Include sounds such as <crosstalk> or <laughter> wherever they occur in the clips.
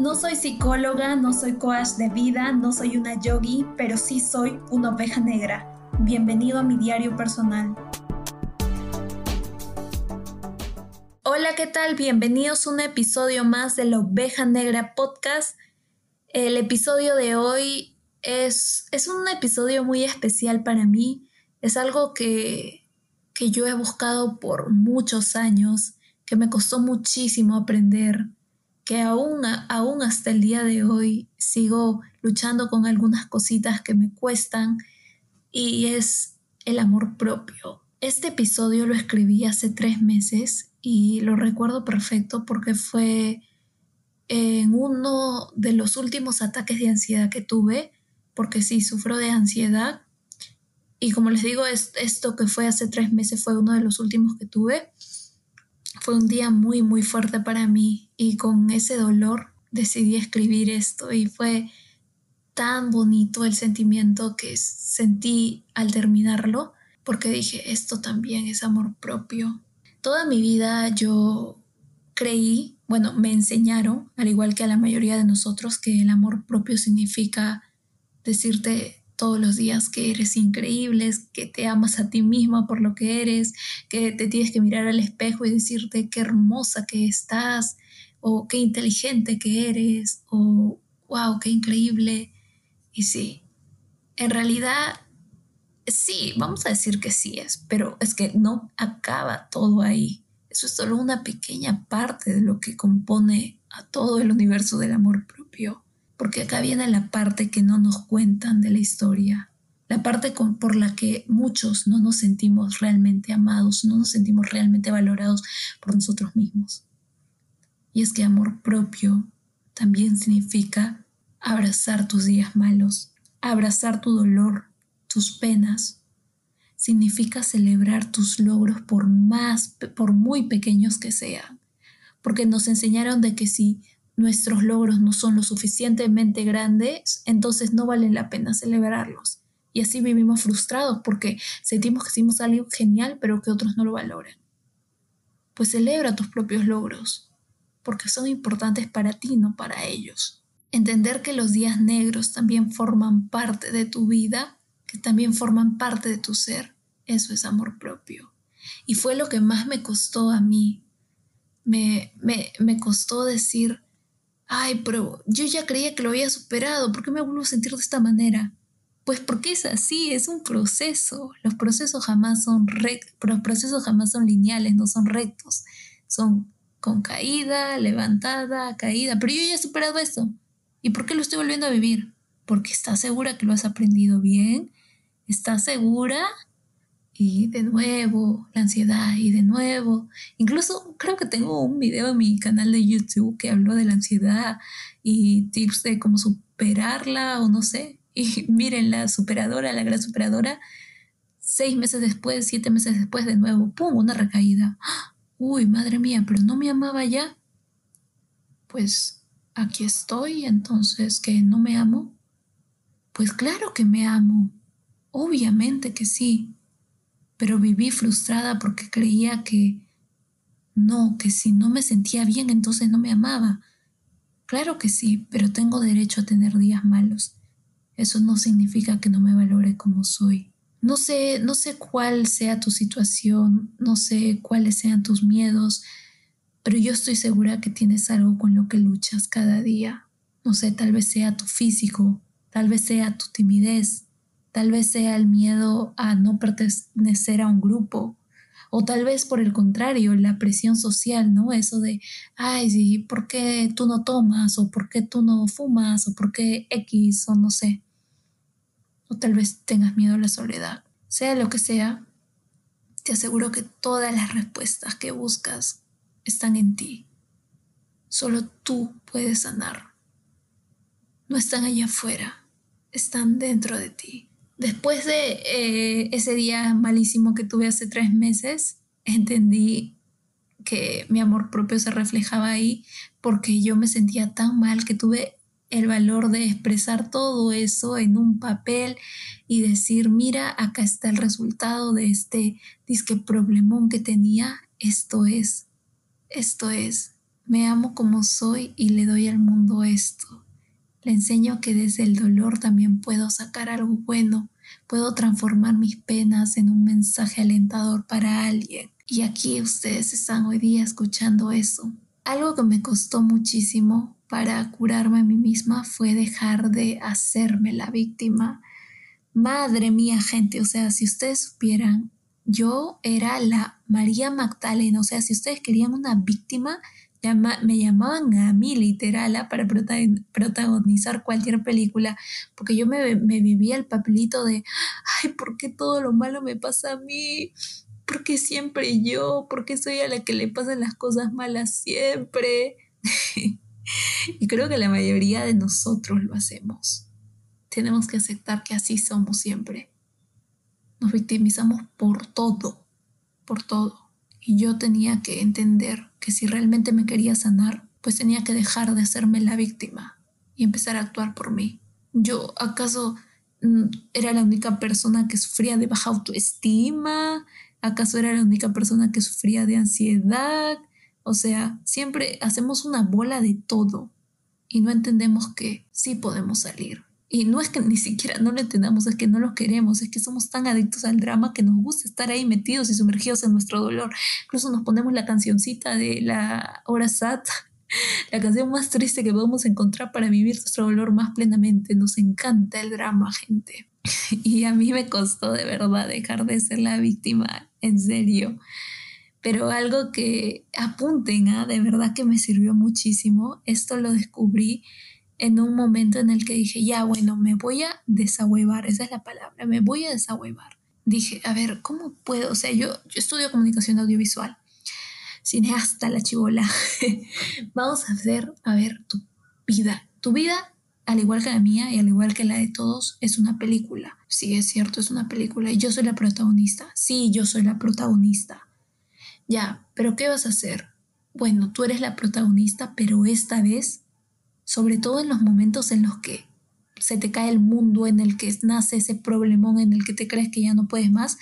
No soy psicóloga, no soy coach de vida, no soy una yogi, pero sí soy una oveja negra. Bienvenido a mi diario personal. Hola, ¿qué tal? Bienvenidos a un episodio más de la Oveja Negra Podcast. El episodio de hoy es, es un episodio muy especial para mí. Es algo que, que yo he buscado por muchos años, que me costó muchísimo aprender que aún, aún hasta el día de hoy sigo luchando con algunas cositas que me cuestan y es el amor propio. Este episodio lo escribí hace tres meses y lo recuerdo perfecto porque fue en uno de los últimos ataques de ansiedad que tuve, porque sí, sufro de ansiedad. Y como les digo, esto que fue hace tres meses fue uno de los últimos que tuve. Fue un día muy, muy fuerte para mí y con ese dolor decidí escribir esto y fue tan bonito el sentimiento que sentí al terminarlo porque dije, esto también es amor propio. Toda mi vida yo creí, bueno, me enseñaron, al igual que a la mayoría de nosotros, que el amor propio significa decirte todos los días que eres increíble, que te amas a ti misma por lo que eres, que te tienes que mirar al espejo y decirte qué hermosa que estás, o qué inteligente que eres, o wow, qué increíble. Y sí, en realidad, sí, vamos a decir que sí es, pero es que no acaba todo ahí. Eso es solo una pequeña parte de lo que compone a todo el universo del amor propio porque acá viene la parte que no nos cuentan de la historia, la parte por la que muchos no nos sentimos realmente amados, no nos sentimos realmente valorados por nosotros mismos. Y es que amor propio también significa abrazar tus días malos, abrazar tu dolor, tus penas. Significa celebrar tus logros por más, por muy pequeños que sean. Porque nos enseñaron de que si nuestros logros no son lo suficientemente grandes, entonces no vale la pena celebrarlos. Y así vivimos frustrados porque sentimos que hicimos algo genial pero que otros no lo valoran. Pues celebra tus propios logros, porque son importantes para ti, no para ellos. Entender que los días negros también forman parte de tu vida, que también forman parte de tu ser, eso es amor propio. Y fue lo que más me costó a mí. Me, me, me costó decir, ay, pero yo ya creía que lo había superado, ¿por qué me vuelvo a sentir de esta manera? Pues porque es así, es un proceso. Los procesos jamás son rectos, los procesos jamás son lineales, no son rectos. Son con caída, levantada, caída. Pero yo ya he superado eso. ¿Y por qué lo estoy volviendo a vivir? Porque estás segura que lo has aprendido bien, estás segura y de nuevo la ansiedad y de nuevo. Incluso creo que tengo un video en mi canal de YouTube que habló de la ansiedad y tips de cómo superarla o no sé. <laughs> Y miren, la superadora, la gran superadora, seis meses después, siete meses después, de nuevo, ¡pum! Una recaída. <gasps> Uy, madre mía, pero no me amaba ya. Pues aquí estoy, entonces, ¿que no me amo? Pues claro que me amo. Obviamente que sí pero viví frustrada porque creía que no, que si no me sentía bien entonces no me amaba. Claro que sí, pero tengo derecho a tener días malos. Eso no significa que no me valore como soy. No sé, no sé cuál sea tu situación, no sé cuáles sean tus miedos, pero yo estoy segura que tienes algo con lo que luchas cada día. No sé, tal vez sea tu físico, tal vez sea tu timidez, Tal vez sea el miedo a no pertenecer a un grupo. O tal vez por el contrario, la presión social, ¿no? Eso de, ay, ¿por qué tú no tomas? ¿O por qué tú no fumas? ¿O por qué X? O no sé. O tal vez tengas miedo a la soledad. Sea lo que sea, te aseguro que todas las respuestas que buscas están en ti. Solo tú puedes sanar. No están allá afuera, están dentro de ti. Después de eh, ese día malísimo que tuve hace tres meses, entendí que mi amor propio se reflejaba ahí porque yo me sentía tan mal que tuve el valor de expresar todo eso en un papel y decir, mira, acá está el resultado de este disque problemón que tenía, esto es, esto es Me amo como soy y le doy al mundo esto. Le enseño que desde el dolor también puedo sacar algo bueno, puedo transformar mis penas en un mensaje alentador para alguien. Y aquí ustedes están hoy día escuchando eso. Algo que me costó muchísimo para curarme a mí misma fue dejar de hacerme la víctima. Madre mía, gente, o sea, si ustedes supieran, yo era la María Magdalena, o sea, si ustedes querían una víctima, me llamaban a mí literal ¿ah? para protagonizar cualquier película, porque yo me, me vivía el papelito de, ay, ¿por qué todo lo malo me pasa a mí? ¿Por qué siempre yo? ¿Por qué soy a la que le pasan las cosas malas siempre? <laughs> y creo que la mayoría de nosotros lo hacemos. Tenemos que aceptar que así somos siempre. Nos victimizamos por todo, por todo. Y yo tenía que entender que si realmente me quería sanar, pues tenía que dejar de hacerme la víctima y empezar a actuar por mí. ¿Yo acaso mm, era la única persona que sufría de baja autoestima? ¿Acaso era la única persona que sufría de ansiedad? O sea, siempre hacemos una bola de todo y no entendemos que sí podemos salir. Y no es que ni siquiera no lo entendamos, es que no lo queremos, es que somos tan adictos al drama que nos gusta estar ahí metidos y sumergidos en nuestro dolor. Incluso nos ponemos la cancioncita de la hora sat, la canción más triste que podemos encontrar para vivir nuestro dolor más plenamente. Nos encanta el drama, gente. <laughs> Y a mí me costó de verdad dejar de ser la víctima, en serio. Pero algo que apunten, ¿ah? de verdad que me sirvió muchísimo. Esto lo descubrí en un momento en el que dije, ya, bueno, me voy a desahuevar, esa es la palabra, me voy a desahuevar. Dije, a ver, ¿cómo puedo? O sea, yo, yo estudio comunicación audiovisual, cineasta, la chivola. <laughs> Vamos a hacer, a ver, tu vida. Tu vida, al igual que la mía y al igual que la de todos, es una película. Sí, es cierto, es una película y yo soy la protagonista. Sí, yo soy la protagonista. Ya, pero ¿qué vas a hacer? Bueno, tú eres la protagonista, pero esta vez sobre todo en los momentos en los que se te cae el mundo, en el que nace ese problemón, en el que te crees que ya no puedes más,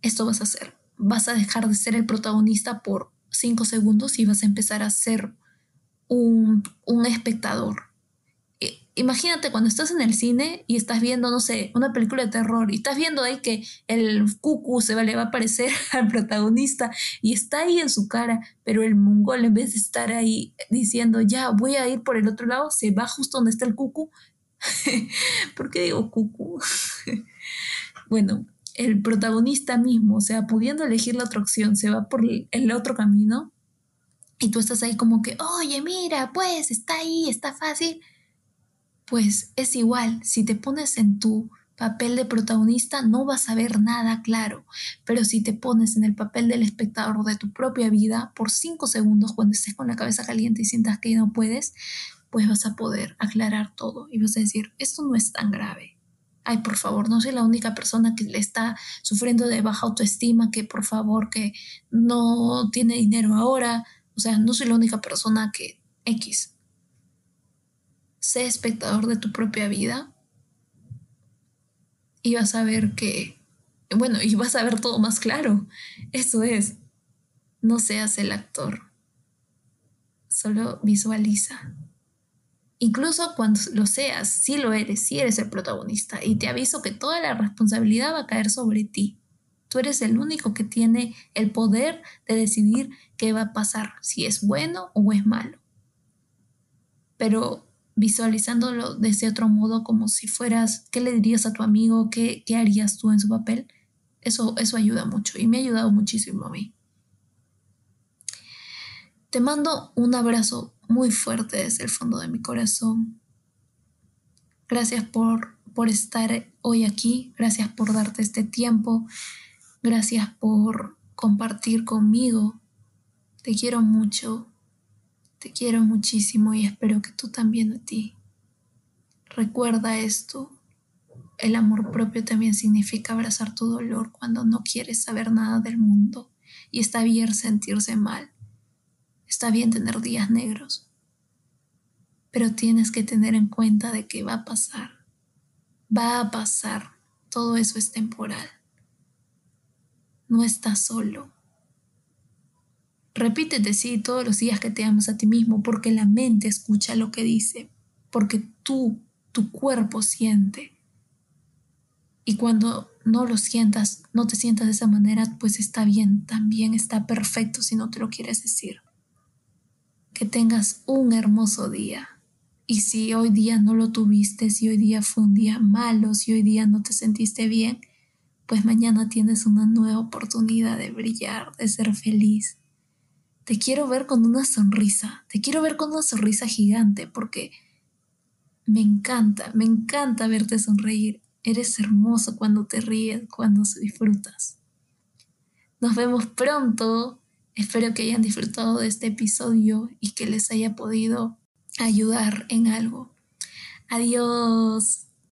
esto vas a hacer. Vas a dejar de ser el protagonista por cinco segundos y vas a empezar a ser un, un espectador imagínate cuando estás en el cine y estás viendo, no sé, una película de terror y estás viendo ahí que el cucu se va, le va a aparecer <laughs> al protagonista y está ahí en su cara, pero el mongol en vez de estar ahí diciendo, ya voy a ir por el otro lado, se va justo donde está el cucu. <laughs> ¿Por qué digo cucu? <laughs> bueno, el protagonista mismo, o sea, pudiendo elegir la otra opción, se va por el otro camino y tú estás ahí como que, oye, mira, pues está ahí, está fácil pues es igual, si te pones en tu papel de protagonista no vas a ver nada claro, pero si te pones en el papel del espectador de tu propia vida por cinco segundos cuando estés con la cabeza caliente y sientas que no puedes, pues vas a poder aclarar todo y vas a decir, esto no es tan grave. Ay, por favor, no soy la única persona que le está sufriendo de baja autoestima, que por favor, que no tiene dinero ahora. O sea, no soy la única persona que X sé espectador de tu propia vida y vas a ver que, bueno, y vas a ver todo más claro. Eso es, no seas el actor, solo visualiza. Incluso cuando lo seas, si lo eres, si eres el protagonista, y te aviso que toda la responsabilidad va a caer sobre ti. Tú eres el único que tiene el poder de decidir qué va a pasar, si es bueno o es malo. Pero visualizándolo de ese otro modo, como si fueras, ¿qué le dirías a tu amigo? ¿Qué, qué harías tú en su papel? Eso, eso ayuda mucho y me ha ayudado muchísimo a mí. Te mando un abrazo muy fuerte desde el fondo de mi corazón. Gracias por, por estar hoy aquí, gracias por darte este tiempo, gracias por compartir conmigo. Te quiero mucho, te quiero muchísimo y espero que tú también a ti. Recuerda esto. El amor propio también significa abrazar tu dolor cuando no quieres saber nada del mundo y está bien sentirse mal. Está bien tener días negros. Pero tienes que tener en cuenta de que va a pasar. Va a pasar. Todo eso es temporal. No estás solo. Repítete, sí, todos los días que te amas a ti mismo, porque la mente escucha lo que dice, porque tú, tu cuerpo siente. Y cuando no lo sientas, no te sientas de esa manera, pues está bien, también está perfecto si no te lo quieres decir. Que tengas un hermoso día. Y si hoy día no lo tuviste, si hoy día fue un día malo, si hoy día no te sentiste bien, pues mañana tienes una nueva oportunidad de brillar, de ser feliz te quiero ver con una sonrisa, te quiero ver con una sonrisa gigante porque me encanta, me encanta verte sonreír. Eres hermoso cuando te ríes, cuando disfrutas. Nos vemos pronto. Espero que hayan disfrutado de este episodio y que les haya podido ayudar en algo. Adiós.